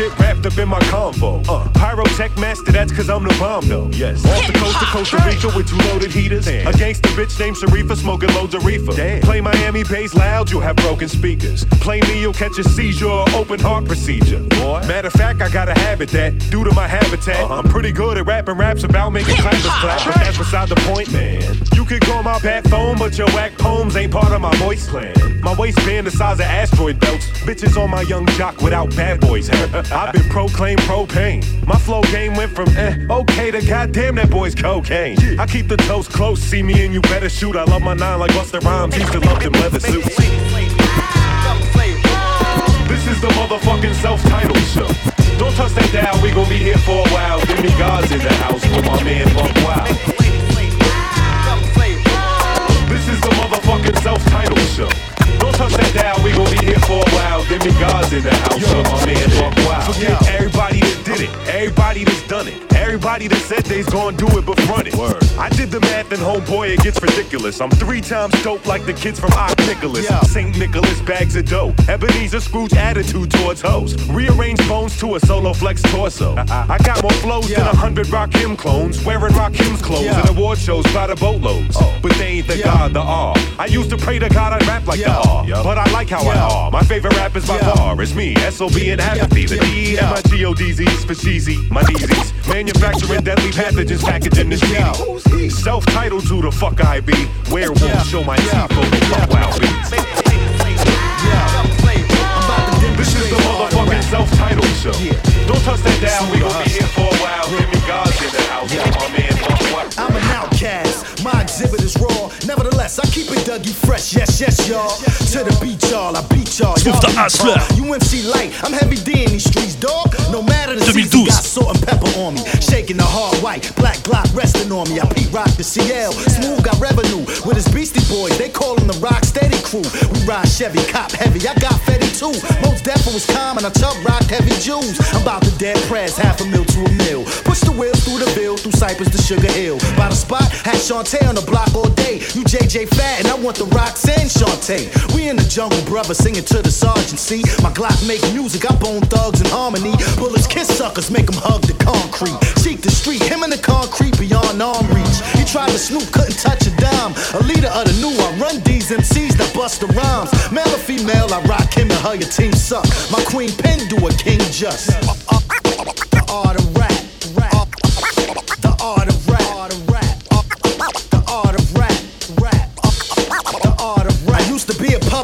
get wrapped up in my combo. Uh, Pyrotech master, that's cause I'm the bomb though. Yes. Off the coast to Costa Rica with two loaded heaters. A gangsta bitch named Sharifa smoking loads of reefer. Play Miami bass loud, you'll have broken speakers. Play me, you'll catch a seizure or open heart procedure. Boy. Matter of fact, I got a habit that, due to my habitat, I'm pretty good at rapping raps about making clappers clap. But that's beside the point, man. You can call my back phone, but your whack poems ain't part of my voice plan. My waistband the size of asteroid belts. Bitches on my young jock without bad boys hair. [laughs] I've been proclaimed propane. My flow game went from eh, okay to goddamn that boy's cocaine. I keep the toast close, see me and you better shoot. I love my nine like Busta Rhymes, used to love them leather suits. This is the motherfucking Celph Titled show. Don't touch that dial, we gon' be here for a while. Give me God's in the house with my man Buck Wild. This is the motherfucking Celph Titled show. That dial, we gon' be here for a while. Then me God's in the house with my man Buckwild. Forget everybody that did it, everybody that's done it. Everybody that said they's gonna do it but front it. I did the math and homeboy, it gets ridiculous. I'm three times dope like the kids from Ock Nicholas. St. Nicholas bags of dough. Ebenezer Scrooge attitude towards hoes. Rearrange bones to a solo flex torso. Uh, uh, I got more flows than a hundred Rakim clones. Wearing Rakim's clothes Yeah. and award shows by the boatloads. Oh. But they ain't the God, the R. I used to pray to God I'd rap like the R. But I like how I are. My favorite rap is by far. It's me, S.O.B. and apathy. The D and my G-O-D-Z's for cheesy. My D's. Manufacturing deadly pathogens, packaging this meaty. Celph Titled to the fuck I be. Werewolf, show my teeth over fuck wild beats. This is the motherfucking Celph Titled show. Don't touch that dial, we gon' be here for a while. Give me God's in the house, my man. I'm an outcast, my exhibit is raw. Nevertheless, I keep it Dougie fresh, yes, yes, y'all. To the beat, y'all, I beat y'all. Smooth the hustler. y'all. UMC light, I'm heavy D in these streets, dog. No matter the season, 2012. got salt and pepper on me. Shaking the hard white, black Glock resting on me. I Pete Rock the CL. Smooth got revenue with his Beastie Boys. They call him the Rock Steady crew. We ride Chevy, cop heavy. I got Fetty too. Mos Def was calm and I Chubb Rock heavy Jews. I'm about to dead press half a mil to a mil. Push the wheels through the bill, through Cypress to Sugar Hill. By the spot, had Shantae on the block all day. You JJ Fad and I want the rocks and Shantae. We in the jungle, brother, singing to the sergeant. See, my Glock make music, I bone thugs in harmony. Bullets kiss suckers, make them hug the concrete. Cheek the street, him in the concrete beyond arm reach. He tried to snoop, couldn't touch a dime. A leader of the new, I run these MCs that bust the rhymes. Male or female, I rock him and her, your team suck. My queen pen do a king just. The art of rap, rap. The art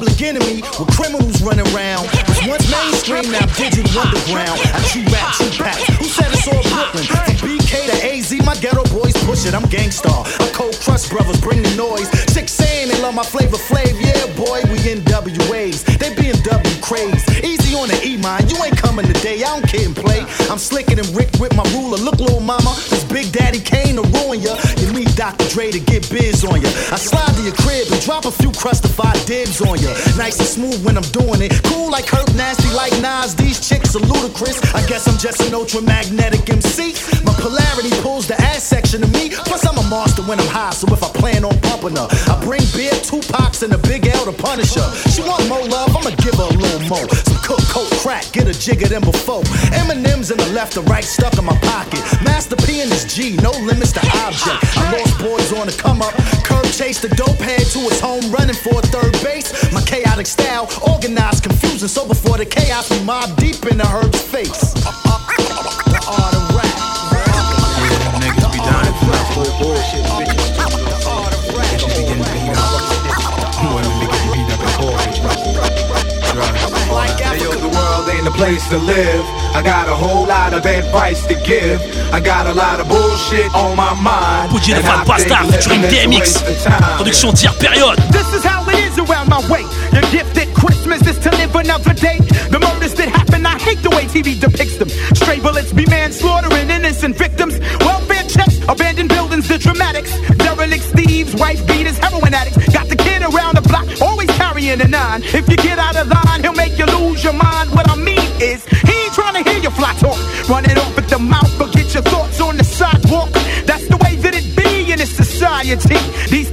public enemy with criminals running around. Was once mainstream, now digital underground. I chew rap, chew pack. Who said it's all Brooklyn? From BK to AZ, my ghetto boys push it. I'm Gang Starr. I cold crush brothers, bring the noise. Six saying they love my flavor flav. Yeah, boy, we in NWAs. They BMW craze. Easy on the E mine. You ain't coming today. I don't kid and play. I'm slicker than Rick with my ruler. Look, little mama, this Big Daddy Kane to ruin ya. You need Dr. Dre to get biz on ya. I slide to your crib and drop a few crustified dibs on ya. Nice and smooth when I'm doing it. Cool like Herb Nasty, like Nas. These chicks are ludicrous. I guess I'm just an ultramagnetic MC. My polarity pulls the ass section of me. Plus, I'm a monster when I'm high, so if I plan on pumping her, I bring beer, two pops, and a big L to punish her. She want more love, I'ma give her a little more. Some coke, crack, get a jigger than before. M&M's in the left or right, stuck in my pocket. Master P and his G, no limits to object. I lost boys on the come up. Curb chase the dope head to his home, running for third base. My chaotic style, organized, confusing. So before the chaos, we Mobb Deep in the herb's face. The art of rap. Niggas be dying for that bullshit. The a place to live. I got a whole lot of advice to give. I got a lot of bullshit on my mind. Puji and Fan I Pasta think featuring living is a DMX. waste of time. Production tire période. This is how it is around my way. Your gift at Christmas is to live another day. The murders that happen, I hate the way TV depicts them. Stray bullets be manslaughtering innocent victims. Welfare checks, abandoned buildings, the dramatics. Derelicts, thieves, wife beaters, heroin addicts. Got the kid around the block, always carrying a nine. If you get out of line, he'll make you lose your mind. What I mean is, he ain't trying to hear your fly talk. Run it off at the mouth, but get your thoughts on the sidewalk. That's the way that it be in this society. These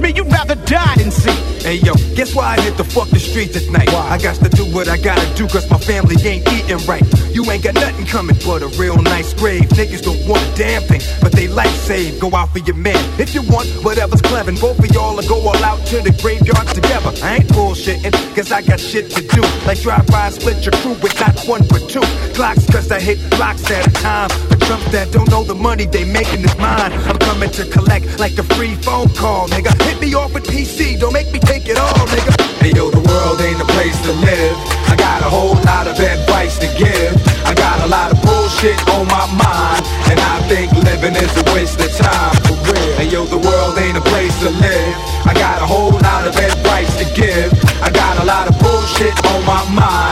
me, you'd rather die than see. Hey yo, guess why I hit the fuck the streets at night? Why? I got to do what I gotta do cause my family ain't eating right. You ain't got nothing coming but a real nice grave. Niggas don't want a damn thing, but they life saved. Go out for your man. If you want whatever's clever, both of y'all will go all out to the graveyard together. I ain't bullshitting, cause I got shit to do. Like drive by, split your crew with not one but two. Clocks, cause I hit blocks at a time. Chumps that don't know the money they making is mine. I'm coming to collect like a free phone call, nigga. Hit me off with PC, don't make me take it all, nigga. Hey yo, the world ain't a place to live. I got a whole lot of advice to give. I got a lot of bullshit on my mind, and I think living is a waste of time. For real. Hey yo, the world ain't a place to live. I got a whole lot of advice to give. I got a lot of bullshit on my mind,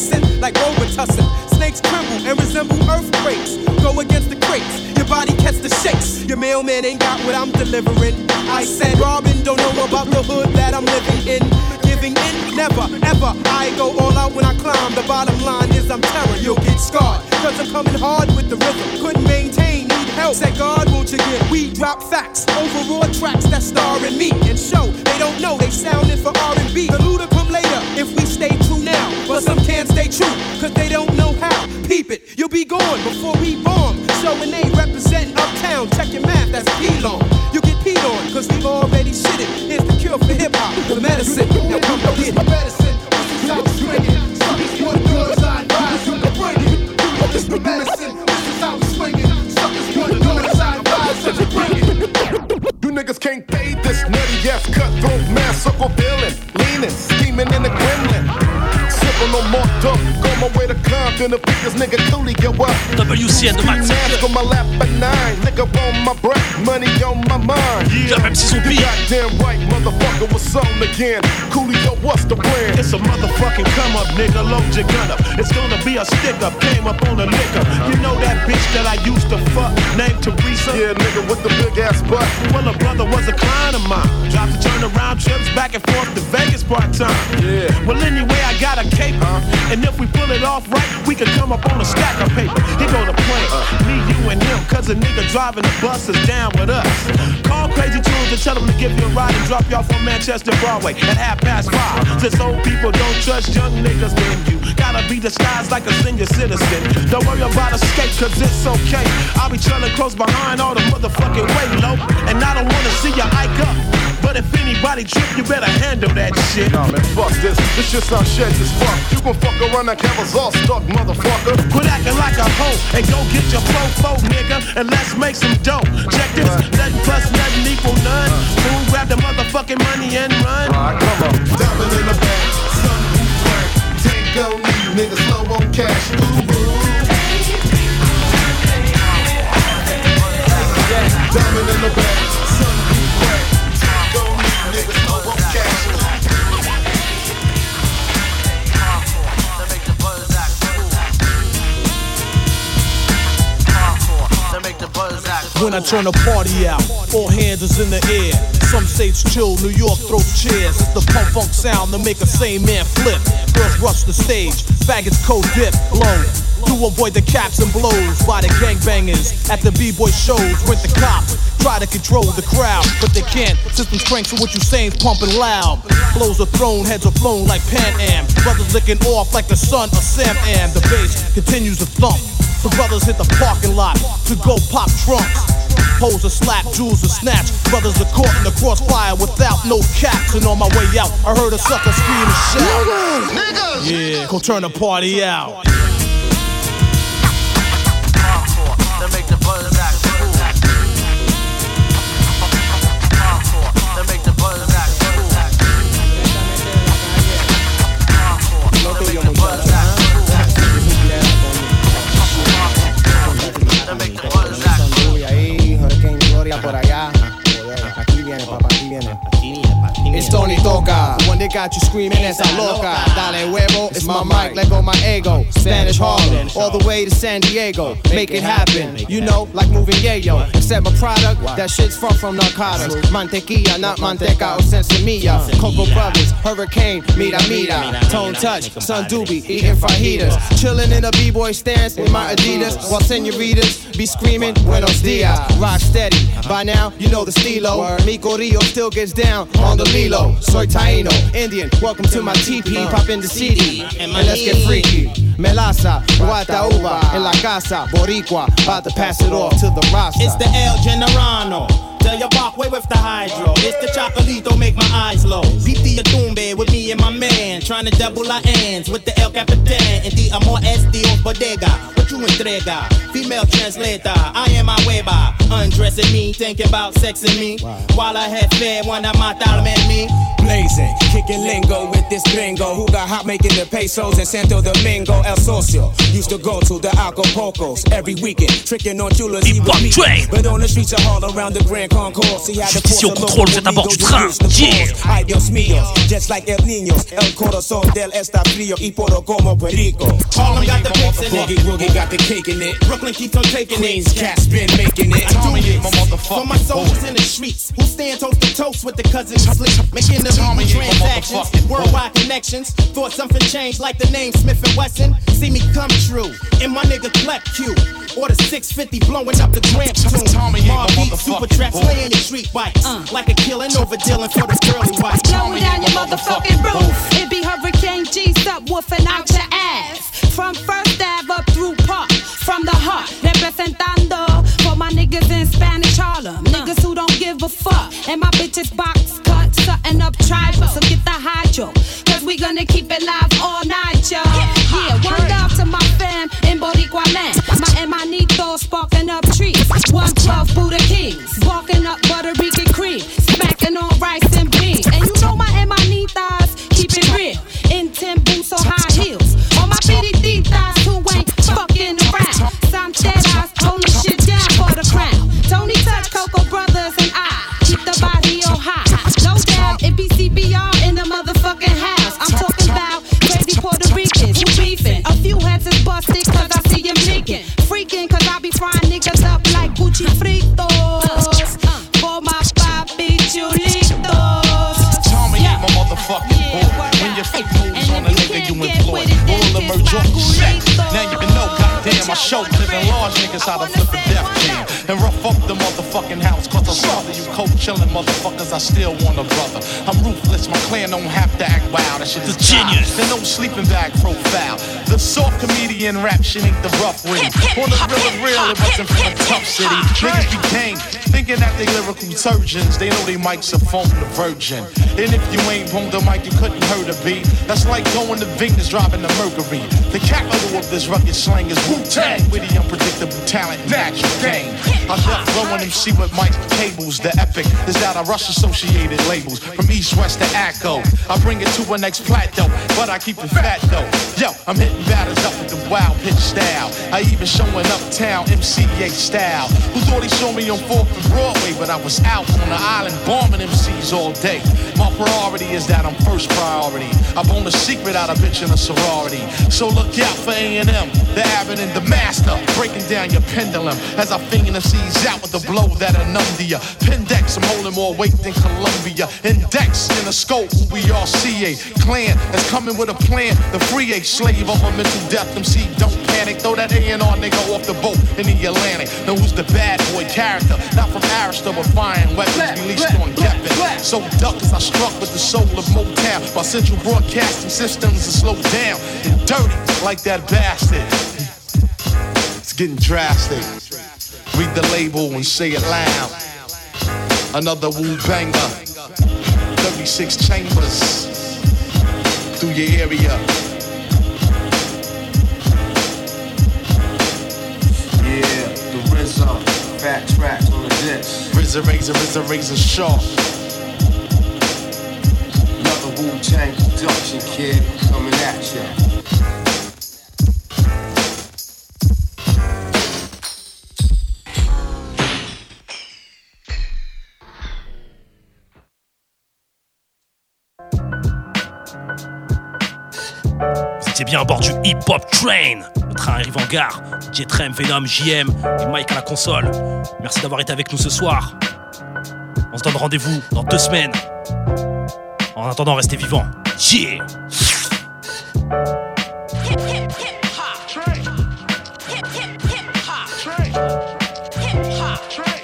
medicine like Robitussin. Snakes tremble and resemble earthquakes. Go against the crates, your body catch the shakes. Your mailman ain't got what I'm delivering. I said, Robin, don't know about the hood that I'm living in. Giving in, never, ever. I go all out when I climb. The bottom line is I'm terror. You'll get scarred. Cause I'm coming hard with the rhythm. Couldn't maintain, need help. Said, God, won't you give? We drop facts over raw tracks that star in me and show they don't know they sounding for R&B. The Luda if we stay true now. But some can't stay true cause they don't know how. Peep it, you'll be gone before we bomb. So when they represent uptown, check your math, that's P-long. You get peed on cause we already shit it. Here's the cure for hip hop, the medicine. Now come get it. Medicine, this is how we swing it. Suckers want goods, I advise you to bring it. Is medicine, this is how we swing it. Suckers want goods, I advise you to bring it. You niggas can't pay this nutty ass cutthroat man, sucker villain, leaning, scheming in the gremlin. Sipping on more dope, go my way to Compton, the biggest nigga coolie go up. WCN de Max. Mask on my lap at nine, nigga on my breath, money on my mind. Yeah, même si son beat. Goddamn right, motherfucker, what's on again? Coolio, what's the plan? It's a motherfucking come up, nigga. Load your gun up. It's gonna be a stick up. Came up on a liquor. You know that bitch that I used to fuck, named Teresa? Yeah, nigga with the big ass butt. Well, a brother was a client of mine. Dropped to turn around trips back and forth to Vegas part time. Yeah. Well, anyway, I got a And if we pull it off right, we can come up on a stack of paper. He go to play. Me, you, and him. Cause a nigga driving the bus is down with us. Call Crazy Tunes and tell them to give you a ride and drop you off on Manchester Broadway at half past five. Since old people don't trust young niggas, then you gotta be disguised like a senior citizen. Don't worry about escape, cause it's okay. I'll be trailing close behind all the motherfucking way low. And I don't wanna see you hike up. But if anybody trip, you better handle that shit. Nah, man, fuck this. This shit sound shit as fuck. You gon' fuck around like cameras all stuck, motherfucker. Quit acting like a hoe and go get your fofo, nigga, and let's make some dough. Check this, nothing plus nothing equal none. Fool, grab the motherfucking money and run. All right, come on. Diamond in the back, sun who crack. Tank on me, nigga slow on cash. Ooh, ooh. Diamond in the back, When I turn the party out, Four hands is in the air. Some states chill, New York throws chairs. It's the pump funk sound to make a same man flip. Girls rush the stage, faggots cold dip, blow. to avoid the caps and blows by the gangbangers at the b-boy shows. Rent the cops, try to control the crowd, but they can't. Systems crank, so what you saying's pumping loud. Blows are thrown, heads are flown like Pan Am. Brothers licking off like the son of Sam Am. The bass continues to thump. The brothers hit the parking lot to go pop trunks. Hoes are slap, jewels are snatch. Brothers are caught in the crossfire without no caps. And on my way out, I heard a sucker scream and shout. Yeah, go turn the party out. ahí, It's Tony Toca, the one that got you screaming esa loca. Dale huevo, it's my mic, let go my ego. Spanish Harlem, all the way to San Diego. Make it happen, you know, like moving yayo. Except my product, that shit's far from narcotics. Mantequilla, not manteca or sensimilla. Coco Brothers, Hurricane, mira mira. Tone Touch, Sun Doobie, eating fajitas. Chilling in a b-boy stance with my Adidas. While senoritas be screaming, Buenos dias. Rock steady, by now you know the stilo. Mico Rio still gets down on the Lilo. Soy Taino, Indian, welcome to my TP. Uh, pop in the CD, and let's get freaky. Melaza, Guata Uva, en la casa, Boricua, about to pass it off to the roster. It's the El Generano. Tell your walkway with the hydro. It's the chocolito, make my eyes low. Beat the Atumbe with me and my man. Trying to double our ends with the El Capitan. And the Amor es Dios Bodega. What you entrega? Female translator, I am my weba. Undressing me, thinking about sexing me. While I had fed one of my en me. Blazing, kicking lingo with this gringo who got hot making the pesos in Santo Domingo, El Socio. Used to go to the Acapulcos every weekend, tricking on chulas. He was me. But on the streets of all around the Grand Concourse, he had Je to suis ici au contrôle, vous êtes à bord du train. Yeah. Ay Dios mío, just like El Niños, El Corazón del Está Frío y por como Perico. Harlem got the pics in it. Boogie Woogie got the cake in it. Brooklyn keeps on taking Queens it. cats been making it. I do this for my soldiers in the streets who stand toast to toast with the cousins who sleep, making the legal transactions, worldwide connections. Thought something changed like the name Smith and Wesson. See me come true in my nigga Clep Q. Or the 650 blowing up the Gramp tune. Mob beat, super trap, play in your street bikes. Like a killing over dealing for the girly white. Blowing down your motherfucking roof. It be Hurricane G subwoofing out your ass. From First Ave up through Park. From the heart, representando for my niggas in Spanish Harlem. Niggas who don't give a fuck. And my bitches box cut, something up tribal. So get the hydro. Cause we gonna keep it live all night, y'all. Yeah, one love to my fam in Boricua land. My hermanito sparking up trees. 112 Buddha Kings. Walking up like uh, uh. For my papi chulitos. Tommy ain't my motherfucking boy. When your feet moves on a nigga you employ, all emerge off the set. Now you know, goddamn, I show living large niggas how to flip a Def Jam and rough up the motherfucking house. Cause I saw that you cold chillin' motherfuckers, I still want a brother. I'm ruthless, my clan don't have to act wild. That shit is genius. Then no sleeping bag profile. The soft comedian rap shit ain't the rough read. On the real and real, it wasn't for the Tuff City. Niggas be gang, thinking that they lyrical surgeons. They know they mics are phone the virgin. And if you ain't on the mic, you couldn't hurt a beat. That's like going to Venus driving the Mercury. The capital of this rugged slang is Wu-Tang. With the unpredictable talent, natural game. I left flowing MC with Mike Cables. The epic is that I rush associated labels from east, west to Atco. I bring it to a next plateau, but I keep it fat though. Yo, I'm hitting batters up with the wild pitch style. I even showing uptown MCA style. Who thought he saw me on 4th and Broadway, but I was out on the island bombing MCs all day. My priority is that I'm first priority. I bone a secret out of bitch in a sorority. So look out for A&M, the Abbott and the Master, breaking down your pendulum as I finger the C's out with a blow that a numb to ya. Pendex, I'm holding more weight than Columbia. Index in a scope, who we are CA. Clan that's coming with a plan. The free A slave of a mental death. MC don't panic. Throw that A&R nigga off the boat in the Atlantic. Know who's the bad boy character? Not from Arista, but fine weapons released on Geffen. So duck as I struck with the soul of Motown. My central broadcasting systems are slowed down and dirty like that bastard. It's getting drastic. Read the label and say it loud. Another Wu banger. 36 chambers through your area. Yeah, the RZA, fat tracks on the disc. Razor, razor, razor, razor sharp. Another Wu Tang production kid coming at ya. Bien à bord du Hip Hop Train. Le train arrive en gare. J-Trem, Venom, JM et Mike à la console. Merci d'avoir été avec nous ce soir. On se donne rendez-vous dans deux semaines. En attendant, restez vivants. Yeah!